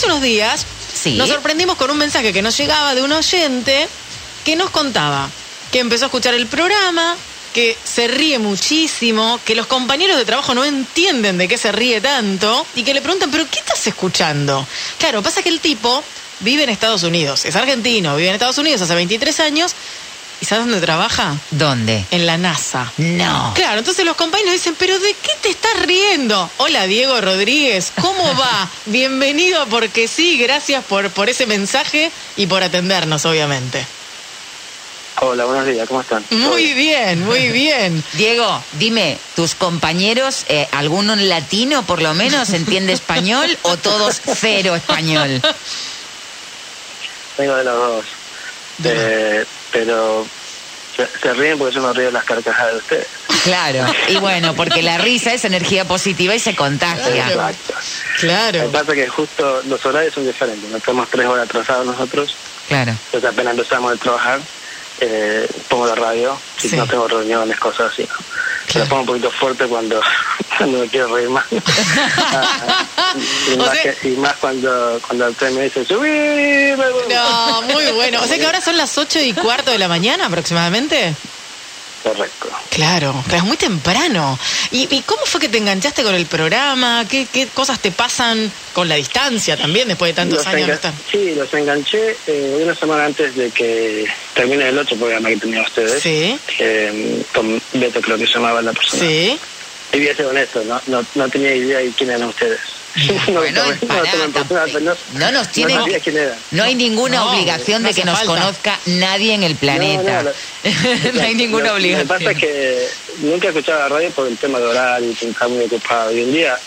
hace unos días Sí. nos sorprendimos con un mensaje que nos llegaba de un oyente que nos contaba que empezó a escuchar el programa, que se ríe muchísimo, que los compañeros de trabajo no entienden de qué se ríe tanto y que le preguntan, ¿pero qué estás escuchando? Claro, pasa que el tipo vive en Estados Unidos, es argentino, vive en Estados Unidos hace 23 años y ¿sabes dónde trabaja? ¿Dónde? En la NASA. No. Claro, entonces los compañeros dicen, pero ¿de qué te estás riendo? Hola Diego Rodríguez, ¿cómo va? Bienvenido porque sí, gracias por, por ese mensaje y por atendernos, obviamente. Hola, buenos días, ¿cómo están? Muy bien, muy bien. Diego, dime, ¿tus compañeros, eh, alguno en latino por lo menos, entiende español o todos cero español? Vengo de los dos. Eh, pero se, se ríen porque yo me río de las carcajadas de ustedes. Claro, y bueno, porque la risa es energía positiva y se contagia. Claro. Exacto. Claro. Lo que pasa es que justo los horarios son diferentes. Nos estamos tres horas atrasados nosotros. Claro. Entonces apenas empezamos a trabajar, eh, pongo la radio. Si Sí. no tengo reuniones, cosas así. Pero Claro. pongo un poquito fuerte cuando, cuando me quiero reír más. Y, más sea- que- y más cuando, cuando el tren me dice, subí. No, muy bueno. O sea que ahora son las ocho y cuarto de la mañana aproximadamente. Correcto. Claro, claro, es muy temprano. ¿Y, y cómo fue que te enganchaste con el programa? ¿Qué, qué cosas te pasan con la distancia también después de tantos Los años engan-? Sí, los enganché eh, una semana antes de que termine el otro programa que tenían ustedes. Sí, eh, con Beto creo que se llamaba la persona. sí. Y voy a ser honesto, no, no, no tenía idea de quién eran ustedes. no, Bueno, nos tienen no hay ninguna No, obligación no de que nos falta. conozca nadie en el planeta. No, No, hay ninguna obligación. Lo que pasa es que nunca escuchaba la radio por el tema de horario y que estaba muy ocupado. Y un día,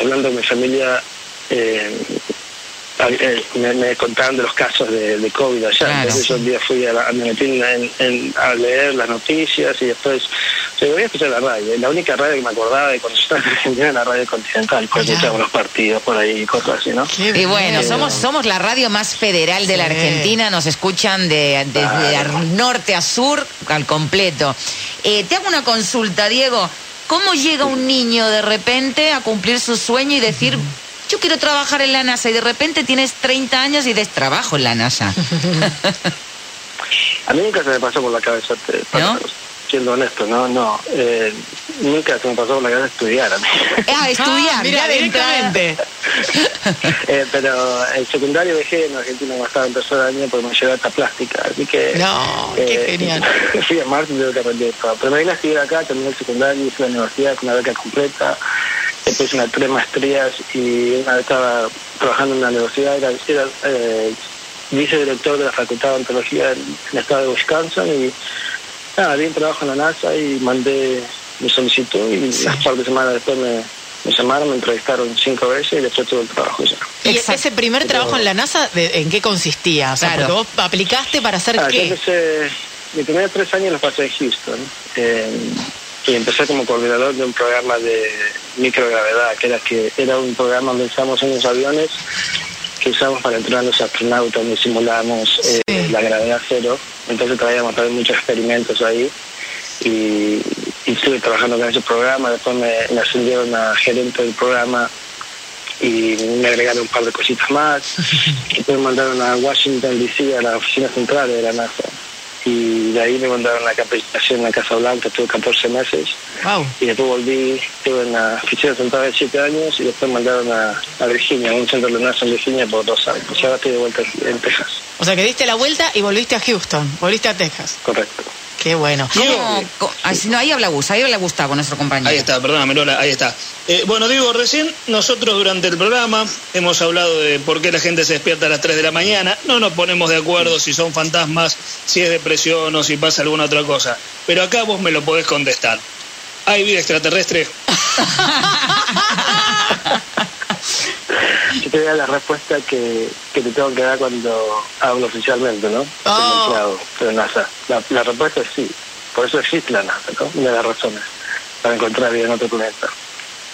hablando con mi familia, eh, eh, me, me contaron de los casos de, de COVID allá. Claro. Entonces yo un día fui a, la- a- me metí en, en- a leer las noticias y después yo voy a escuchar la radio. La única radio que me acordaba de cuando yo estaba en Argentina era la radio continental, porque los partidos por ahí y cosas así, ¿no? Qué Y bueno, bien. somos, somos la radio más federal de la. Argentina, nos escuchan de, Claro. ar- norte a sur al completo. Eh, te hago una consulta, Diego. ¿Cómo llega un niño de repente a cumplir su sueño y decir, yo quiero trabajar en la NASA y de repente tienes 30 años y des trabajo en la NASA? A mí nunca se me pasó por la cabeza, ¿No? Siendo honesto, no, no. eh, nunca se me pasó por la cabeza estudiar a mí. ah, estudiar, Ah, mira, directamente. Eh, pero el secundario dejé en Argentina cuando estaba en tercer año porque me llevé esta plástica, así que... eh, No, qué genial. Fui a Marte y tuve que aprender todo. Pero me vine a estudiar acá, terminé el secundario, a la universidad con una beca completa, después una tres maestrías y una vez estaba trabajando en la universidad, era, era eh, vicedirector de la Facultad de Ontología en, en el estado de Wisconsin y nada, di un trabajo en la NASA y mandé mi solicitud y Sí. un par de semanas después me, me llamaron, me entrevistaron cinco veces y después tuve el trabajo ya. ¿Y Exacto. ese primer trabajo en la NASA, de- en qué consistía? O sea, Claro. porque vos aplicaste para hacer Ah, yo qué? empecé, mis primeros tres años los pasé en Houston eh, y empecé como coordinador de un programa de microgravedad, que era que era un programa donde usamos unos aviones que usamos para entrenar a los astronautas, donde simulamos eh, la gravedad cero. Entonces traíamos también muchos experimentos ahí y, y estuve trabajando con ese programa. Después me, me ascendieron a gerente del programa y me agregaron un par de cositas más. Después me mandaron a Washington DC, a la oficina central de la NASA. Y de ahí me mandaron a la capacitación la Casa Blanca, estuve 14 meses. Wow. Y después volví, estuve en la oficina central de 7 años y después me mandaron a, a Virginia, a un centro de en Virginia por dos años. Y ahora estoy de vuelta en Texas, O sea que diste la vuelta y volviste a Houston, volviste a Texas. correcto. Qué bueno. ¿Cómo- no, ahí habla Gus, ahí habla Gustavo, nuestro compañero. Ahí está, perdóname, Lola, ahí está. Eh, bueno, digo, recién nosotros durante el programa hemos hablado de por qué la gente se despierta a las 3 de la mañana. No nos ponemos de acuerdo si son fantasmas, si es depresión o si pasa alguna otra cosa. Pero acá vos me lo podés contestar. ¿Hay vida extraterrestre? Yo te voy a dar la respuesta que, que te tengo que dar cuando hablo oficialmente, ¿no? Oh. De NASA. La, la respuesta es sí. Por eso existe la NASA, ¿no? Una de las razones para encontrar vida en otro planeta.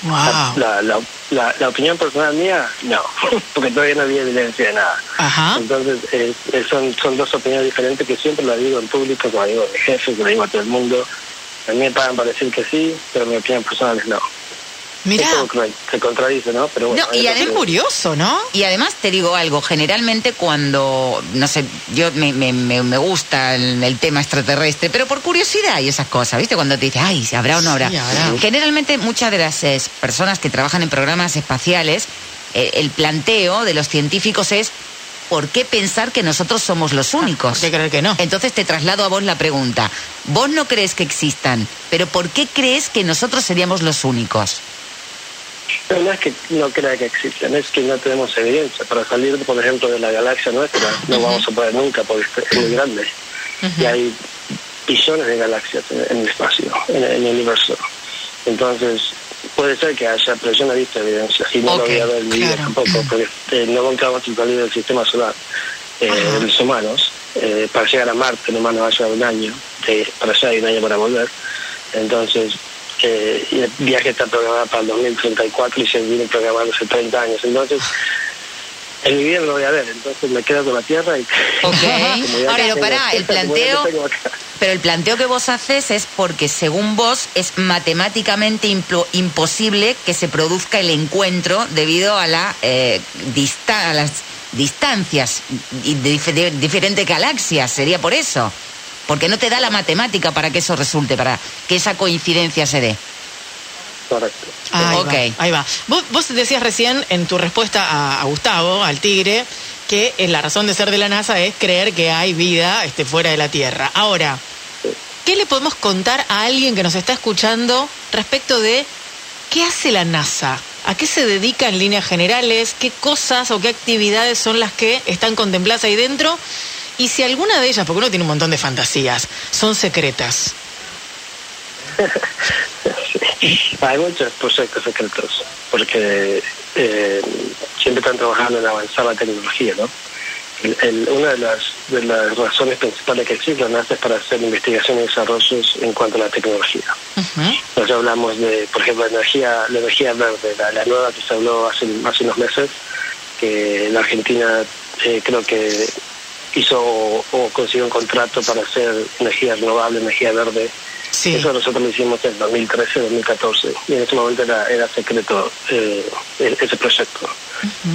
Wow. La, la, la, la opinión personal mía, no, porque todavía no había evidencia de nada. Ajá. Entonces, eh, son, son dos opiniones diferentes que siempre las digo en público, como digo a mi jefe, que lo digo a todo el mundo. A mí me pagan para decir que sí, pero mi opinión personal es no. Que se contradice, ¿no? Pero bueno, No, y además- que- curioso, ¿no? Y además te digo algo, generalmente cuando, no sé, yo me, me, me, me gusta el, el tema extraterrestre, pero por curiosidad y esas cosas, ¿viste? Cuando te dices, ay, ¿se habrá o no habrá? Sí, habrá. Generalmente muchas de las eh, personas que trabajan en programas espaciales, eh, el planteo de los científicos es, ¿por qué pensar que nosotros somos los únicos? ¿Por qué creer que no? Entonces te traslado a vos la pregunta. Vos no crees que existan, pero ¿por qué crees que nosotros seríamos los únicos? Pero no es que no crea que existen, es que no tenemos evidencia. Para salir, por ejemplo, de la galaxia nuestra, no vamos a poder nunca porque es muy grande. Y hay billones de galaxias en, el espacio, en, el universo. Entonces, puede ser que haya, pero yo no he visto evidencia. Y no Ok, lo voy a ver mi vida claro. tampoco, porque eh, no encontramos a salir del sistema solar. Eh, Ajá. los humanos, eh, para llegar a Marte, el humano va a llevar un año, de- para allá hay un año para volver. Entonces, eh, y el viaje está programado para el 2034 y se viene programando hace 30 años. Entonces, en mi vida no lo voy a ver, entonces me quedo con la Tierra y... Ok. como ya Pero pará, el planteo-. Pero el planteo que vos haces es porque, según vos, es matemáticamente imposible que se produzca el encuentro debido a, la, eh, dista- a las distancias y de, de diferentes galaxias. Sería por eso. Porque no te da la matemática para que eso resulte, para que esa coincidencia se dé. Correcto. Ahí Ok. va, ahí va. Vos, vos decías recién en tu respuesta a, a Gustavo, al tigre, que eh, la razón de ser de la NASA es creer que hay vida este, fuera de la Tierra. Ahora, ¿qué le podemos contar a alguien que nos está escuchando respecto de qué hace la NASA? ¿A qué se dedica en líneas generales? ¿Qué cosas o qué actividades son las que están contempladas ahí dentro? Y si alguna de ellas, porque uno tiene un montón de fantasías, son secretas. Hay muchos proyectos secretos, porque eh, siempre están trabajando en avanzar la tecnología, ¿no? El- el- una de las, de las razones principales que existe es para hacer investigación y desarrollos en cuanto a la tecnología. Ujú. Nosotros hablamos de, por ejemplo, la energía, la energía verde, la, la nueva que se habló hace, hace unos meses, que la Argentina eh, creo que hizo o, consiguió un contrato para hacer energía renovable, energía verde. Sí. Eso nosotros lo hicimos en 2013, 2014, y en ese momento era, era secreto eh, e- ese proyecto.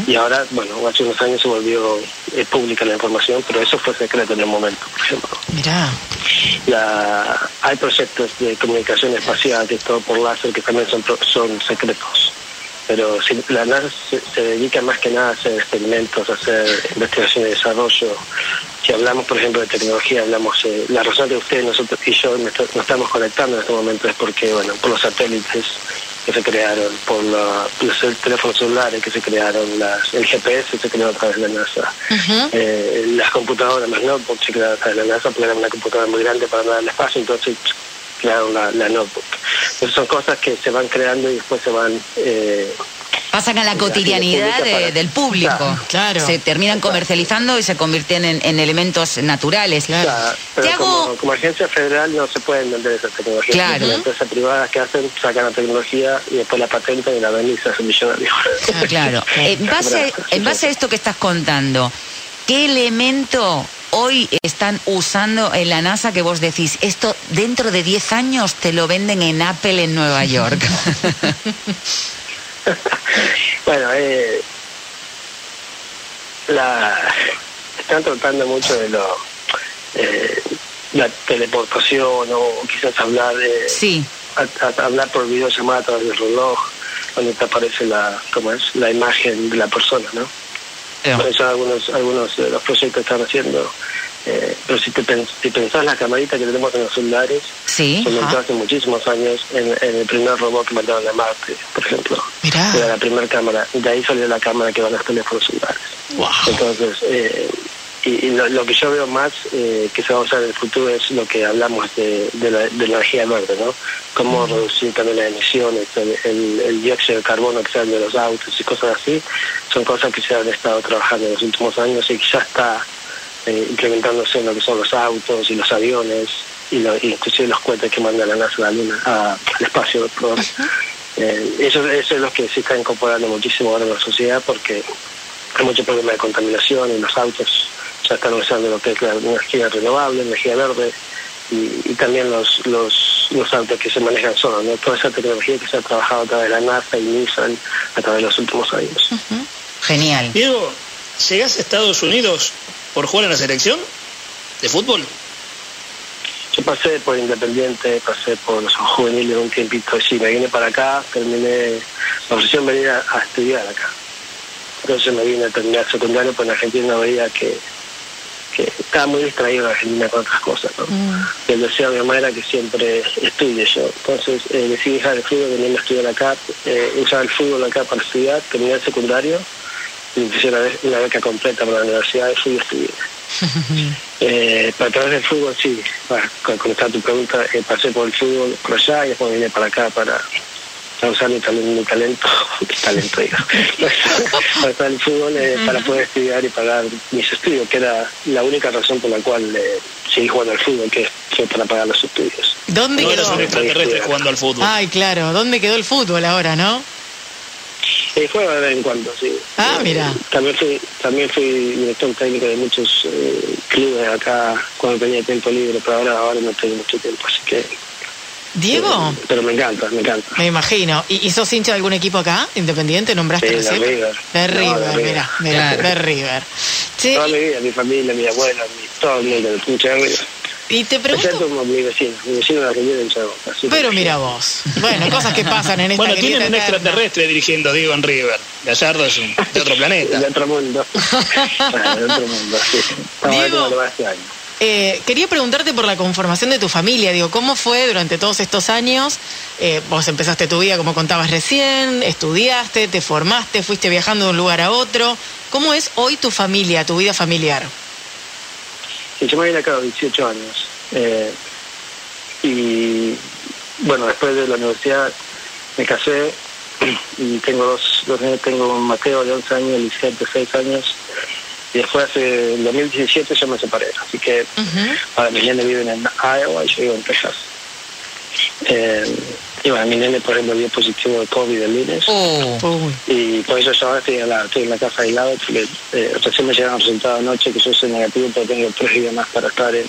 Y ahora, bueno, hace unos años se volvió eh, pública la información, pero eso fue secreto en el momento, por ejemplo. Mirá. La- hay proyectos de comunicación espacial de todo por láser que también son, son secretos. Pero si la NASA se, se dedica más que nada a hacer experimentos, a hacer investigación y desarrollo. Si hablamos, por ejemplo, de tecnología, hablamos, eh, la razón de ustedes, nosotros y yo nos estamos conectando en este momento es porque, bueno, por los satélites que se crearon, por la- los teléfonos celulares que se crearon, las, el GPS se creó a través de la NASA. Eh, las computadoras, las notebooks se crearon a través de la NASA porque era una computadora muy grande para dar el espacio, entonces crearon la, la notebook. Entonces son cosas que se van creando y después se van... Eh, Pasan a la cotidianidad de para- del público. Claro, claro. Se terminan comercializando y se convierten en, en elementos naturales. Claro. pero Te hago- como, como agencia federal no se pueden vender esas tecnologías. Claro. Las empresas privadas que hacen sacan la tecnología y después la patentan y la venden y se hacen millonarios. Ah, Claro. En base, en base a esto que estás contando, ¿qué elemento hoy están usando en la NASA que vos decís, esto dentro de 10 años te lo venden en Apple en Nueva York? Bueno, eh, la, están tratando mucho de lo, eh, la teleportación o quizás hablar de sí. a- a- hablar por videollamada a través del reloj, donde te aparece la, ¿cómo es? la imagen de la persona, ¿no? Por eso algunos, algunos de los proyectos están haciendo. Eh, pero si, te pens- si pensás las camaritas que tenemos en los celulares, Sí. se montó Ajá. hace muchísimos años en, en el primer robot que mandaron a Marte, por ejemplo. Mirá. Era la primera cámara. De ahí salió la cámara que va a los teléfonos celulares. Wow. Entonces, eh, y, y lo, lo que yo veo más eh, que se va a usar en el futuro es lo que hablamos de, de, la, de la energía verde, ¿no? Cómo reducir también las emisiones, el, el- el dióxido de carbono que sale de los autos y cosas así, son cosas que se han estado trabajando en los últimos años y que ya está eh, implementándose en lo que son los autos y los aviones y lo, inclusive los cohetes que manda la NASA a la Luna, a- al espacio, perdón. Eh, eso, eso es lo que se está incorporando muchísimo ahora en la sociedad porque hay mucho problema de contaminación y los autos ya están usando lo que es la energía renovable, energía verde, y, y también los, los, los autos que se manejan solos, ¿no? toda esa tecnología que se ha trabajado a través de la NASA y Nissan a través de los últimos años. Genial. Diego, ¿llegás a Estados Unidos por jugar en la selección de fútbol? Yo pasé por Independiente, pasé por los juveniles un tiempito así, me vine para acá, terminé, me ofrecieron venir a, a estudiar acá. Entonces me vine a terminar secundario, pues en Argentina veía que, que estaba muy distraído en Argentina con otras cosas. ¿no? Y el deseo de mi mamá era que siempre estudie yo. Entonces eh, decidí dejar el fútbol, venirme a estudiar acá, eh, usar el fútbol acá para estudiar, terminé el secundario y una, una beca completa para la universidad y fui a estudiar. Eh, pero a través del fútbol, sí, con contestar tu pregunta, eh, pasé por el fútbol por allá y después vine para acá para, para usar mi, talento, mi talento, digo, para usar el fútbol eh, para poder estudiar y pagar mis estudios, que era la única razón por la cual eh, seguí jugando al fútbol, que fue para pagar los estudios. ¿Dónde No eres quedó? un extraterrestre jugando al fútbol. Ay, claro, ¿dónde quedó el fútbol ahora, no? Eh, juego de vez en cuando, sí. Ah, mira. También fui, también fui director técnico de muchos eh, clubes acá cuando tenía tiempo libre, pero ahora, ahora no tengo mucho tiempo, así que... Diego, eh, pero me encanta, me encanta. me imagino. ¿Y, y sos hincha de algún equipo acá? ¿Independiente? ¿Nombraste Sí, de? River. De No, River, de River. mira, mira, Claro. de River. Che, Toda mi vida, mi familia, mi abuela, mi, todo el mundo, de River. Y te Excepto pregunto, como mi vecino, mi vecino de Argentina en pero mira vos. Bueno, cosas que pasan en esta Bueno, tienen un eterna. extraterrestre dirigiendo Diego en River. Gallardo es un- de otro planeta. De otro mundo. De otro mundo, sí. Diego. Eh, quería preguntarte por la conformación de tu familia. Digo, ¿cómo fue durante todos estos años? Eh, vos empezaste tu vida, como contabas recién, estudiaste, te formaste, fuiste viajando de un lugar a otro. ¿Cómo es hoy tu familia, tu vida familiar? Y yo me vine acá a los 18 años. Eh, y bueno, después de la universidad me casé y tengo dos, dos tengo un Mateo de 11 años y Lisette de 6 años. Y después hace, en 2017 yo me separé, así que ahora mis nenes viven en Iowa y yo vivo en Texas. Eh, y bueno, mi nene, por ejemplo, dio positivo de COVID el lunes. Oh, Y por eso yo ahora estoy en la, estoy en la casa aislado, porque eh, recién me llegaron resultados anoche que yo soy negativo, pero tengo tres días más para estar en,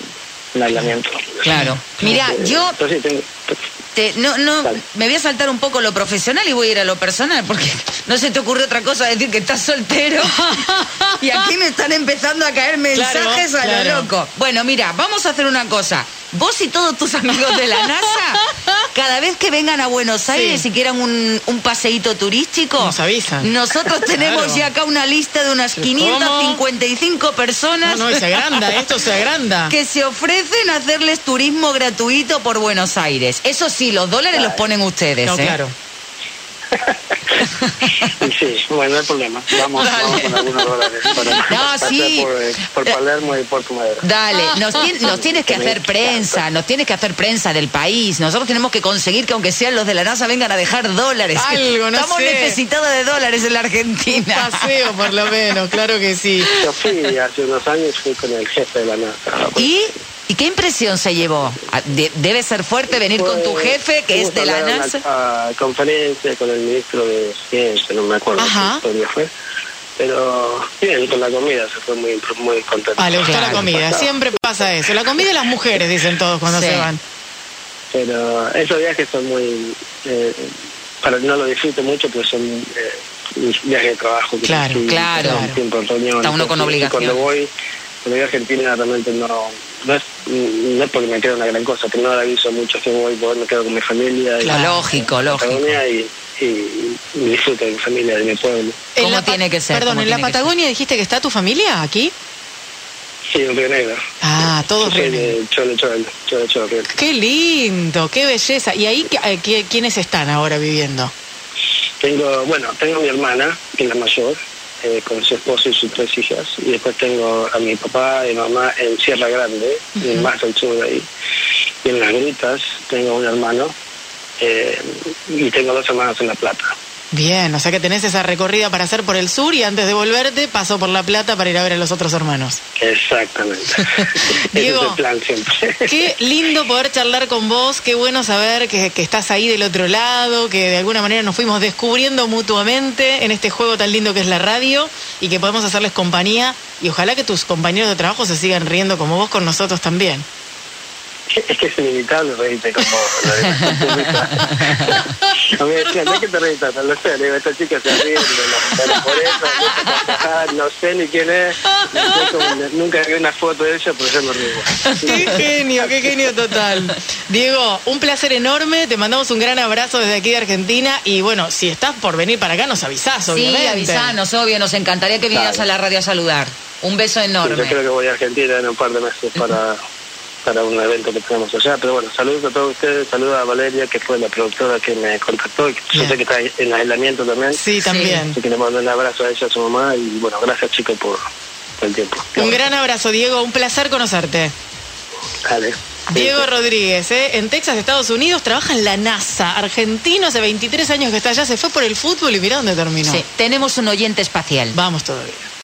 en aislamiento. claro. Mira, Eh, yo Entonces, sí, tengo, te- no, no, me voy a saltar un poco lo profesional y voy a ir a lo personal, porque no se te ocurre otra cosa decir que estás soltero. y aquí me están empezando a caer mensajes a claro. lo loco. Bueno, mira, vamos a hacer una cosa. Vos y todos tus amigos de la NASA, cada vez que vengan a Buenos Aires Sí. y quieran un, un paseíto turístico, Nos avisan. Nosotros tenemos Claro. ya acá una lista de unas ¿Cómo? 555 personas no, no, y se agranda, esto se agranda. que se ofrecen a hacerles turismo gratuito por Buenos Aires. Eso sí, los dólares los ponen ustedes. No, ¿eh? claro. sí, bueno, no hay problema. Vamos, vamos con algunos dólares para No, sí. por, eh, por Palermo y Puerto Madero. Dale, nos, tien- nos tienes que hacer prensa, nos tienes que hacer prensa del país. Nosotros tenemos que conseguir que aunque sean los de la NASA vengan a dejar dólares. Algo, no Estamos sé. necesitados de dólares en la Un Argentina. paseo, por lo menos, claro que sí. Yo fui hace unos años, fui con el jefe de la NASA. ¿Y? ¿Y qué impresión se llevó? Ah, de- debe ser fuerte venir con tu jefe, que es de la NASA. una- a conferencia con el ministro de Ciencia, no me acuerdo Ajá. qué día fue. Pero bien, con la comida se fue muy, muy contento. Ah, le gustó la comida. Siempre pasa eso. La comida y las mujeres, dicen todos cuando Sí. se van. Pero esos viajes son muy... Eh, para no lo disfruto mucho, pero son eh, viajes de trabajo. que Claro, sí, claro. tiempo en reuniones, Está uno con. Y obligación. Cuando voy, cuando voy a Argentina realmente no... No es, no es porque me queda una gran cosa, pero no le aviso mucho que voy, porque me quedo con mi familia. y- Claro. Lógico, lógico. Patagonia y, y- y disfruto de mi familia, de mi pueblo. ¿Cómo la tiene que ser? Perdón, ¿Cómo ¿en la que? Patagonia dijiste que está tu familia aquí? Sí, en Río Negro. Ah, todos Río Negro. de Chole Chole, Chole Chole. Qué lindo, qué belleza. ¿Y ahí eh, quiénes están ahora viviendo? Tengo, bueno, tengo a mi hermana, que es la mayor, eh, con su esposo y sus tres hijas. Y después tengo a mi papá y mamá en Sierra Grande, en más al sur de ahí. Y en las grutas tengo un hermano eh, y tengo dos hermanos en La Plata. Bien, o sea que tenés esa recorrida para hacer por el sur y antes de volverte paso por La Plata para ir a ver a los otros hermanos. Exactamente. Ese Diego, es el plan siempre. Qué lindo poder charlar con vos, qué bueno saber que, que estás ahí del otro lado, que de alguna manera nos fuimos descubriendo mutuamente en este juego tan lindo que es la radio y que podemos hacerles compañía y ojalá que tus compañeros de trabajo se sigan riendo como vos con nosotros también. Es que es inevitable reírte como lo de A mí me decían, ¿de qué te reís tanto? No sé, le digo, esta chica se ríe, pero por eso, no sé ni quién es, nunca vi una foto de ella, pero yo me río. Qué genio, qué genio total. Diego, un placer enorme, te mandamos un gran abrazo desde aquí de Argentina y bueno, si estás por venir para acá nos avisás, obviamente. Sí, avisanos, obvio, nos encantaría que vinieras a la radio a saludar. Un beso enorme. yo creo que voy a Argentina en un par de meses para para un evento que tenemos allá. Pero bueno, saludos a todos ustedes, saludos a Valeria, que fue la productora que me contactó, y yo sé que está en aislamiento también. Sí, también. Así que le mando un abrazo a ella, a su mamá, y bueno, gracias chicos por, el tiempo. Un gran abrazo, Diego, un placer conocerte. Dale. Diego Rodríguez, ¿eh? en Texas, Estados Unidos, trabaja en la NASA, argentino, hace 23 años que está allá, se fue por el fútbol y mira dónde terminó. Sí, tenemos un oyente espacial. Vamos todavía.